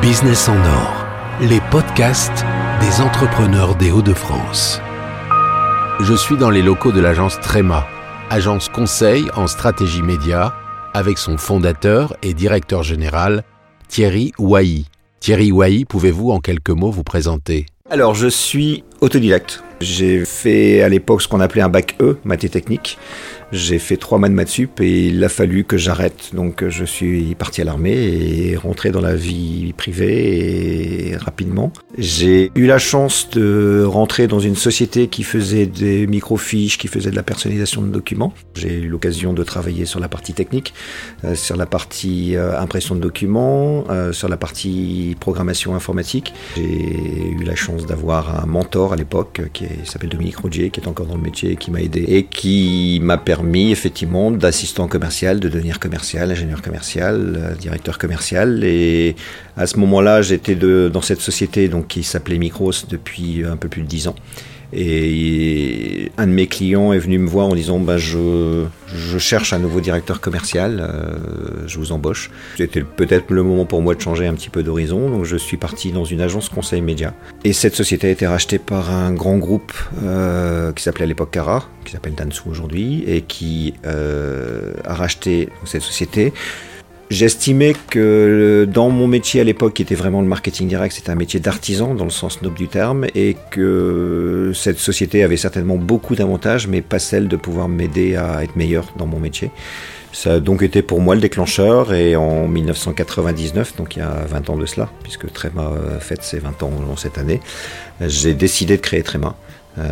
Business en or, les podcasts des entrepreneurs des Hauts-de-France. Je suis dans les locaux de l'agence Trema, agence conseil en stratégie média, avec son fondateur et directeur général, Thierry Wailly. Thierry Wailly, pouvez-vous en quelques mots vous présenter? Alors, je suis autodidacte. J'ai fait à l'époque ce qu'on appelait un bac E, maths technique. J'ai fait trois mois de maths sup et il a fallu que j'arrête. Donc je suis parti à l'armée et rentré dans la vie privée et rapidement. J'ai eu la chance de rentrer dans une société qui faisait des microfiches, qui faisait de la personnalisation de documents. J'ai eu l'occasion de travailler sur la partie technique, euh, sur la partie euh, impression de documents, euh, sur la partie programmation informatique. J'ai eu la chance d'avoir un mentor à l'époque qui s'appelle Dominique Rogier, qui est encore dans le métier, qui m'a aidé et qui m'a permis effectivement d'assistant commercial, de devenir commercial, ingénieur commercial, euh, directeur commercial. Et à ce moment-là, j'étais dans cette société donc, qui s'appelait Micros depuis un peu plus de dix ans. Et un de mes clients est venu me voir en disant je, je cherche un nouveau directeur commercial, euh, je vous embauche. C'était peut-être le moment pour moi de changer un petit peu d'horizon, donc je suis parti dans une agence conseil média. Et cette société a été rachetée par un grand groupe euh, qui s'appelait à l'époque Cara, qui s'appelle Dansu aujourd'hui, et qui euh, a racheté cette société J'estimais que dans mon métier à l'époque, qui était vraiment le marketing direct, c'était un métier d'artisan dans le sens noble du terme, et que cette société avait certainement beaucoup d'avantages, mais pas celle de pouvoir m'aider à être meilleur dans mon métier. Ça a donc été pour moi le déclencheur, et en 1999, donc il y a 20 ans de cela, puisque Tréma fête ses 20 ans cette année, j'ai décidé de créer Tréma, euh,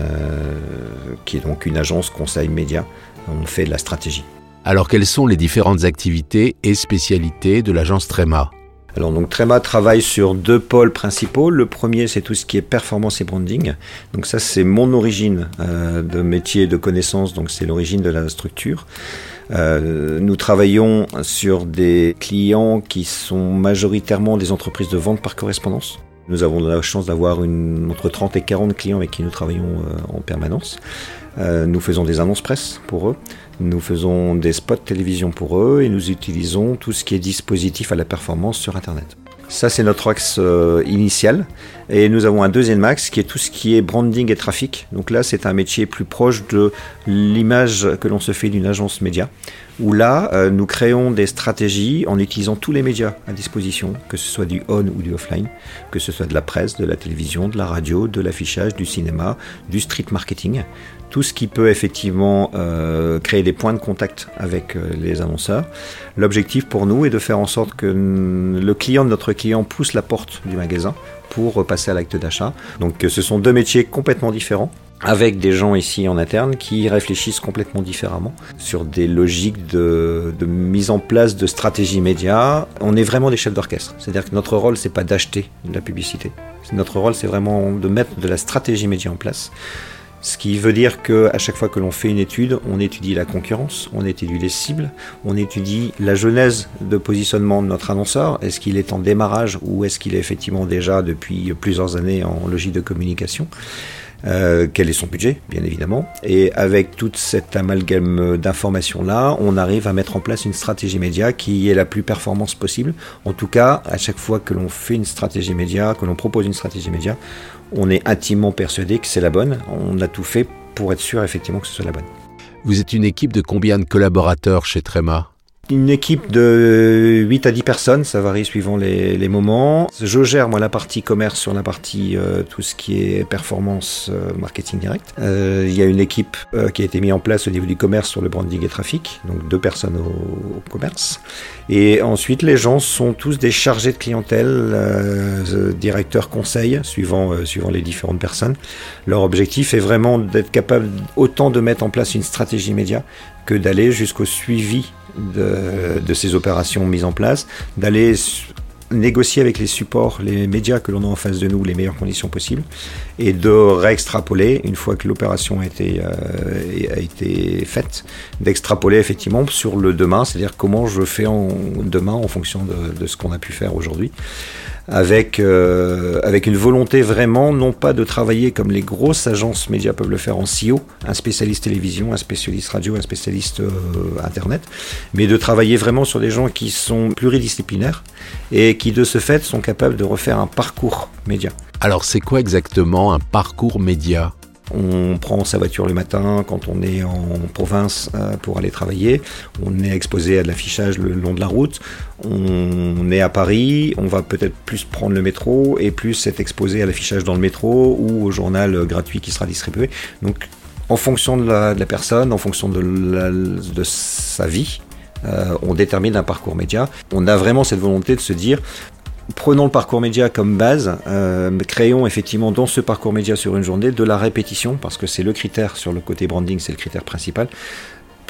qui est donc une agence conseil média. On fait de la stratégie. Alors quelles sont les différentes activités et spécialités de l'agence Trema alors donc Trema travaille sur deux pôles principaux. Le premier c'est tout ce qui est performance et branding. Donc ça c'est mon origine euh, de métier de connaissance, donc c'est l'origine de la structure. Euh, nous travaillons sur des clients qui sont majoritairement des entreprises de vente par correspondance. Nous avons la chance d'avoir entre 30 et 40 clients avec qui nous travaillons euh, en permanence. Euh, nous faisons des annonces presse pour eux, nous faisons des spots télévision pour eux et nous utilisons tout ce qui est dispositif à la performance sur Internet. Ça, c'est notre axe euh, initial. Et nous avons un deuxième axe qui est tout ce qui est branding et trafic. Donc là, c'est un métier plus proche de l'image que l'on se fait d'une agence média. Où là, euh, nous créons des stratégies en utilisant tous les médias à disposition, que ce soit du on ou du offline, que ce soit de la presse, de la télévision, de la radio, de l'affichage, du cinéma, du street marketing tout ce qui peut effectivement euh, créer des points de contact avec euh, les annonceurs. L'objectif pour nous est de faire en sorte que le client de notre client pousse la porte du magasin pour passer à l'acte d'achat. Donc ce sont deux métiers complètement différents avec des gens ici en interne qui réfléchissent complètement différemment sur des logiques de, mise en place de stratégies médias. On est vraiment des chefs d'orchestre. C'est-à-dire que notre rôle, c'est pas d'acheter de la publicité. Notre rôle, c'est vraiment de mettre de la stratégie média en place. Ce qui veut dire qu'à chaque fois que l'on fait une étude, on étudie la concurrence, on étudie les cibles, on étudie la genèse de positionnement de notre annonceur. Est-ce qu'il est en démarrage ou est-ce qu'il est effectivement déjà depuis plusieurs années en logique de communication? Euh, quel est son budget, bien évidemment. Et avec toute cette amalgame d'informations-là, on arrive à mettre en place une stratégie média qui est la plus performance possible. En tout cas, à chaque fois que l'on fait une stratégie média, que l'on propose une stratégie média, on est intimement persuadé que c'est la bonne. On a tout fait pour être sûr effectivement que ce soit la bonne. Vous êtes une équipe de combien de collaborateurs chez Trema une équipe de 8 à 10 personnes, ça varie suivant les, moments. Je gère moi la partie commerce sur la partie euh, tout ce qui est performance euh, marketing direct. Euh, il y a une équipe qui a été mise en place au niveau du commerce sur le branding et trafic, donc deux personnes au, commerce. Et ensuite les gens sont tous des chargés de clientèle, directeurs conseils, suivant, suivant les différentes personnes. Leur objectif est vraiment d'être capable autant de mettre en place une stratégie média que d'aller jusqu'au suivi de, ces opérations mises en place, d'aller négocier avec les supports, les médias que l'on a en face de nous, les meilleures conditions possibles, et de réextrapoler, une fois que l'opération a été, euh, a été faite, d'extrapoler effectivement sur le demain, c'est-à-dire comment je fais en, demain en fonction de, de ce qu'on a pu faire aujourd'hui avec, euh, avec une volonté vraiment, non pas de travailler comme les grosses agences médias peuvent le faire en CEO, un spécialiste télévision, un spécialiste radio, un spécialiste euh, internet, mais de travailler vraiment sur des gens qui sont pluridisciplinaires et qui de ce fait sont capables de refaire un parcours média. Alors c'est quoi exactement un parcours média? On prend sa voiture le matin quand on est en province euh, pour aller travailler. On est exposé à de l'affichage le long de la route. On est à Paris, on va peut-être plus prendre le métro et plus être exposé à l'affichage dans le métro ou au journal gratuit qui sera distribué. Donc en fonction de la, personne, en fonction de, de sa vie, euh, on détermine un parcours média. On a vraiment cette volonté de se dire, prenons le parcours média comme base, euh, créons effectivement dans ce parcours média sur une journée de la répétition, parce que c'est le critère sur le côté branding, c'est le critère principal.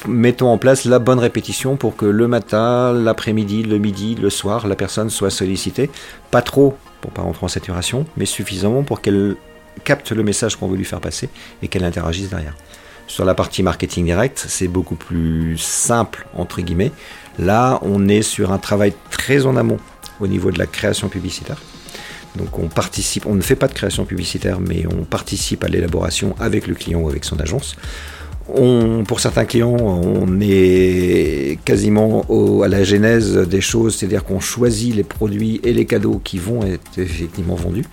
Mettons en place la bonne répétition pour que le matin, l'après-midi, le midi, le soir, la personne soit sollicitée. Pas trop pour pas rentrer en saturation, mais suffisamment pour qu'elle capte le message qu'on veut lui faire passer et qu'elle interagisse derrière. Sur la partie marketing direct, c'est beaucoup plus simple, entre guillemets. Là, on est sur un travail très en amont au niveau de la création publicitaire. Donc on participe, on ne fait pas de création publicitaire, mais on participe à l'élaboration avec le client ou avec son agence. Pour certains clients, on est quasiment à la genèse des choses, c'est-à-dire qu'on choisit les produits et les cadeaux qui vont être effectivement vendus,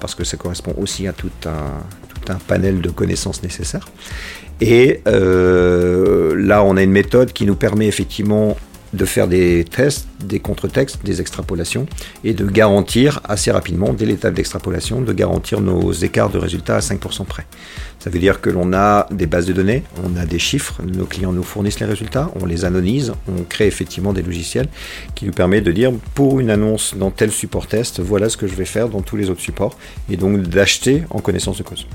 parce que ça correspond aussi à tout un, tout un panel de connaissances nécessaires. Et euh, là, on a une méthode qui nous permet effectivement de faire des tests, des contre-textes, des extrapolations et de garantir assez rapidement, dès l'étape d'extrapolation, de garantir nos écarts de résultats à 5% près. Ça veut dire que l'on a des bases de données, on a des chiffres, nos clients nous fournissent les résultats, on les anonymise, on crée effectivement des logiciels qui nous permettent de dire pour une annonce dans tel support test, voilà ce que je vais faire dans tous les autres supports et donc d'acheter en connaissance de cause.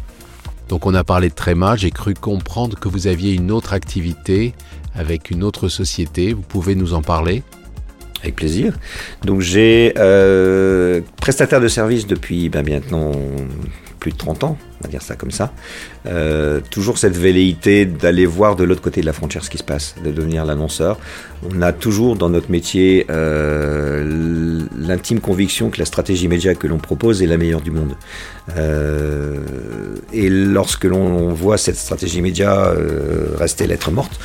Donc on a parlé de Tréma, j'ai cru comprendre que vous aviez une autre activité avec une autre société. Vous pouvez nous en parler? Avec plaisir. Donc j'ai euh, prestataire de service depuis ben, maintenant plus de 30 ans, on va dire ça comme ça. Euh, toujours cette velléité d'aller voir de l'autre côté de la frontière ce qui se passe, de devenir l'annonceur. On a toujours dans notre métier euh, l'intime conviction que la stratégie média que l'on propose est la meilleure du monde. Et lorsque l'on voit cette stratégie média rester lettre morte,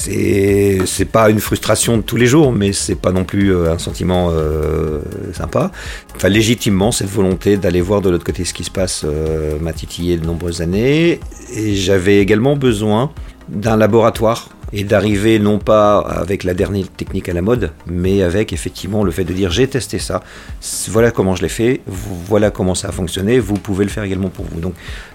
c'est pas une frustration de tous les jours, mais c'est pas non plus euh, un sentiment euh, sympa. Enfin, légitimement, cette volonté d'aller voir de l'autre côté ce qui se passe euh, m'a titillé de nombreuses années, et j'avais également besoin d'un laboratoire et d'arriver non pas avec la dernière technique à la mode, mais avec effectivement le fait de dire j'ai testé ça, voilà comment je l'ai fait, voilà comment ça a fonctionné, vous pouvez le faire également pour vous. Donc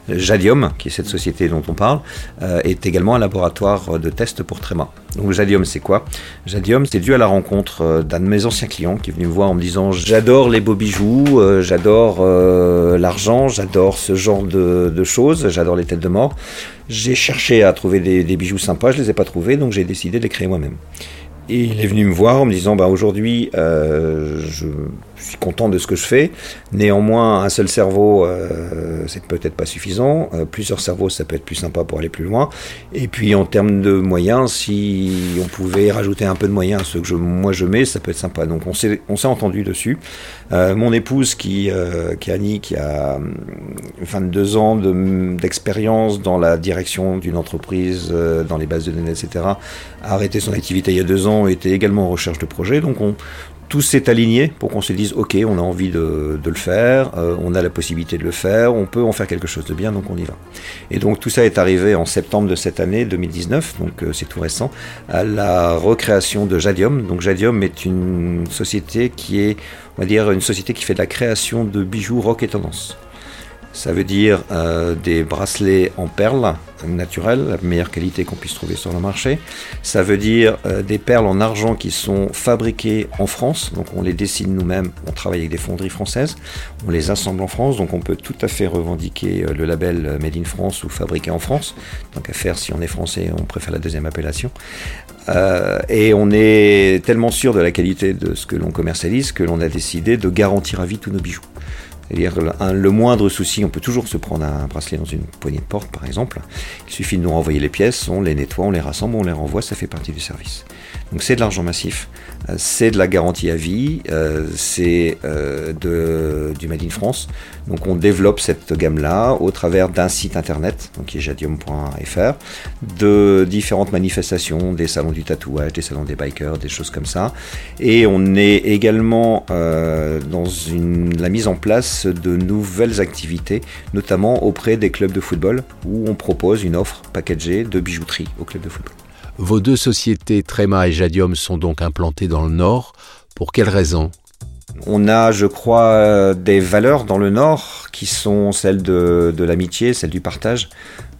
Jadium, qui est cette société dont on parle, euh, est également un laboratoire de test pour Tréma. Donc Jadium, c'est quoi? Jadium, c'est dû à la rencontre euh, d'un de mes anciens clients qui est venu me voir en me disant j'adore les beaux bijoux, euh, j'adore l'argent, j'adore ce genre de, choses, j'adore les têtes de mort. J'ai cherché à trouver des, bijoux sympas, je les ai pas trouvés, donc j'ai décidé de les créer moi-même. Et il est venu me voir en me disant bah, aujourd'hui, euh, je suis content de ce que je fais. Néanmoins, un seul cerveau, euh, c'est peut-être pas suffisant. Euh, plusieurs cerveaux, ça peut être plus sympa pour aller plus loin. Et puis, en termes de moyens, si on pouvait rajouter un peu de moyens à ce que je, moi je mets, ça peut être sympa. Donc, on s'est, entendu dessus. mon épouse, qui, est Annie, qui a 22 ans d'expérience dans la direction d'une entreprise, dans les bases de données, etc., a arrêté son activité il y a deux ans était également en recherche de projets. Donc on, tout s'est aligné pour qu'on se dise ok, on a envie de, le faire, euh, on a la possibilité de le faire, on peut en faire quelque chose de bien, donc on y va. Et donc tout ça est arrivé en septembre de cette année 2019, donc euh, c'est tout récent, à la recréation de Jadium. Donc Jadium est une société qui est, on va dire, une société qui fait de la création de bijoux rock et tendance. Ça veut dire euh, des bracelets en perles naturelles, la meilleure qualité qu'on puisse trouver sur le marché. Ça veut dire euh, des perles en argent qui sont fabriquées en France, donc on les dessine nous-mêmes, on travaille avec des fonderies françaises, on les assemble en France, donc on peut tout à fait revendiquer euh, le label Made in France ou fabriqué en France. Tant qu'à faire, si on est français, on préfère la deuxième appellation. et on est tellement sûr de la qualité de ce que l'on commercialise que l'on a décidé de garantir à vie tous nos bijoux. C'est-à-dire le moindre souci, on peut toujours se prendre un bracelet dans une poignée de porte, par exemple. Il suffit de nous renvoyer les pièces, on les nettoie, on les rassemble, on les renvoie, ça fait partie du service. Donc c'est de l'argent massif, euh, c'est de la garantie à vie, euh, c'est euh, du Made in France. Donc on développe cette gamme-là au travers d'un site internet, donc qui est jadium.fr, de différentes manifestations, des salons du tatouage, des salons des bikers, des choses comme ça. Et on est également dans une, la mise en place de nouvelles activités, notamment auprès des clubs de football, où on propose une offre packagée de bijouterie aux clubs de football. Vos deux sociétés, Tréma et Jadium, sont donc implantées dans le Nord. Pour quelles raisons on a, je crois, des valeurs dans le Nord qui sont celles de, l'amitié, celles du partage.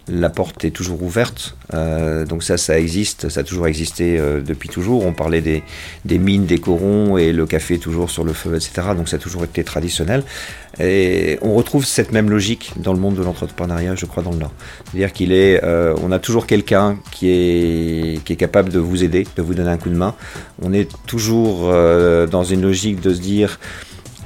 La porte est toujours ouverte, euh, donc ça, ça existe, ça a toujours existé euh, depuis toujours. On parlait des, des, mines, des corons et le café toujours sur le feu, etc. Donc ça a toujours été traditionnel. Et on retrouve cette même logique dans le monde de l'entrepreneuriat, je crois, dans le Nord. C'est-à-dire qu'il est, euh, on a toujours quelqu'un qui est, qui est capable de vous aider, de vous donner un coup de main. On est toujours euh, dans une logique de se dire,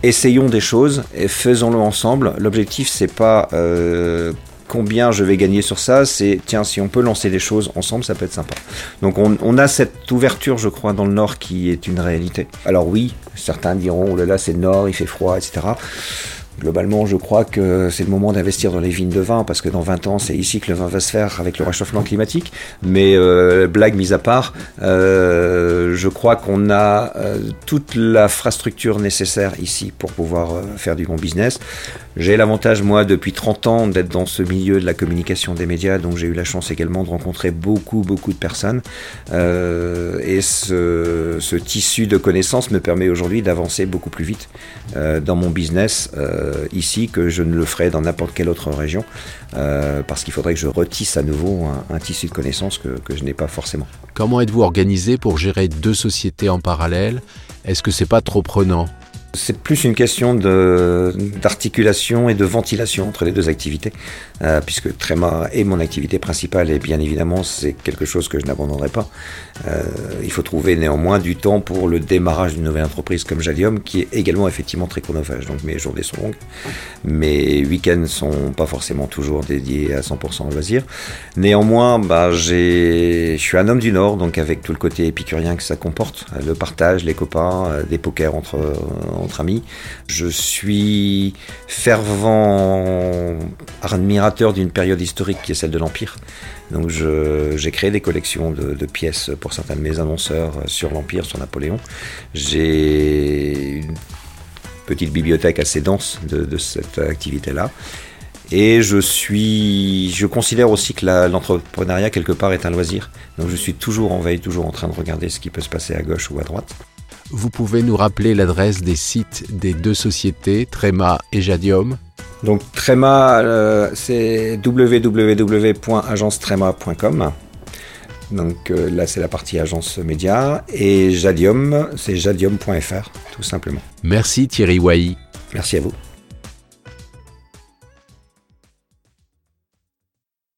essayons des choses et faisons-le ensemble. L'objectif, c'est pas euh, combien je vais gagner sur ça, c'est tiens, si on peut lancer des choses ensemble, ça peut être sympa. Donc on, a cette ouverture, je crois, dans le Nord qui est une réalité. Alors oui, certains diront, oh là là, c'est le Nord, il fait froid, etc. Globalement, je crois que c'est le moment d'investir dans les vignes de vin parce que dans 20 ans, c'est ici que le vin va se faire avec le réchauffement climatique. Mais euh, blague mise à part, euh, je crois qu'on a euh, toute l'infrastructure nécessaire ici pour pouvoir euh, faire du bon business. J'ai l'avantage, moi, depuis 30 ans, d'être dans ce milieu de la communication des médias, donc j'ai eu la chance également de rencontrer beaucoup, beaucoup de personnes. Et ce, tissu de connaissances me permet aujourd'hui d'avancer beaucoup plus vite dans mon business ici que je ne le ferais dans n'importe quelle autre région, euh, parce qu'il faudrait que je retisse à nouveau un, un tissu de connaissances que, que je n'ai pas forcément. Comment êtes-vous organisé pour gérer deux sociétés en parallèle? Est-ce que c'est pas trop prenant? C'est plus une question d'articulation et de ventilation entre les deux activités, euh, puisque Tréma est mon activité principale et bien évidemment c'est quelque chose que je n'abandonnerai pas. Euh, il faut trouver néanmoins du temps pour le démarrage d'une nouvelle entreprise comme Jalium, qui est également effectivement très chronophage. Donc mes journées sont longues, mes week-ends sont pas forcément toujours dédiés à 100% au loisir. Néanmoins, bah, je suis un homme du Nord, donc avec tout le côté épicurien que ça comporte, le partage, les copains, euh, des pokers entre entre amis. Je suis fervent admirateur d'une période historique qui est celle de l'Empire. Donc j'ai créé des collections de, pièces pour certains de mes annonceurs sur l'Empire, sur Napoléon. J'ai une petite bibliothèque assez dense de, de cette activité-là. Et je suis, je considère aussi que l'entrepreneuriat quelque part est un loisir. Donc je suis toujours en veille, toujours en train de regarder ce qui peut se passer à gauche ou à droite. Vous pouvez nous rappeler l'adresse des sites des deux sociétés, Trema et Jadium Donc Trema, euh, c'est www.agencetrema.com. Donc euh, là, c'est la partie agence média. Et Jadium, c'est jadium.fr, tout simplement. Merci Thierry Wahi. Merci à vous.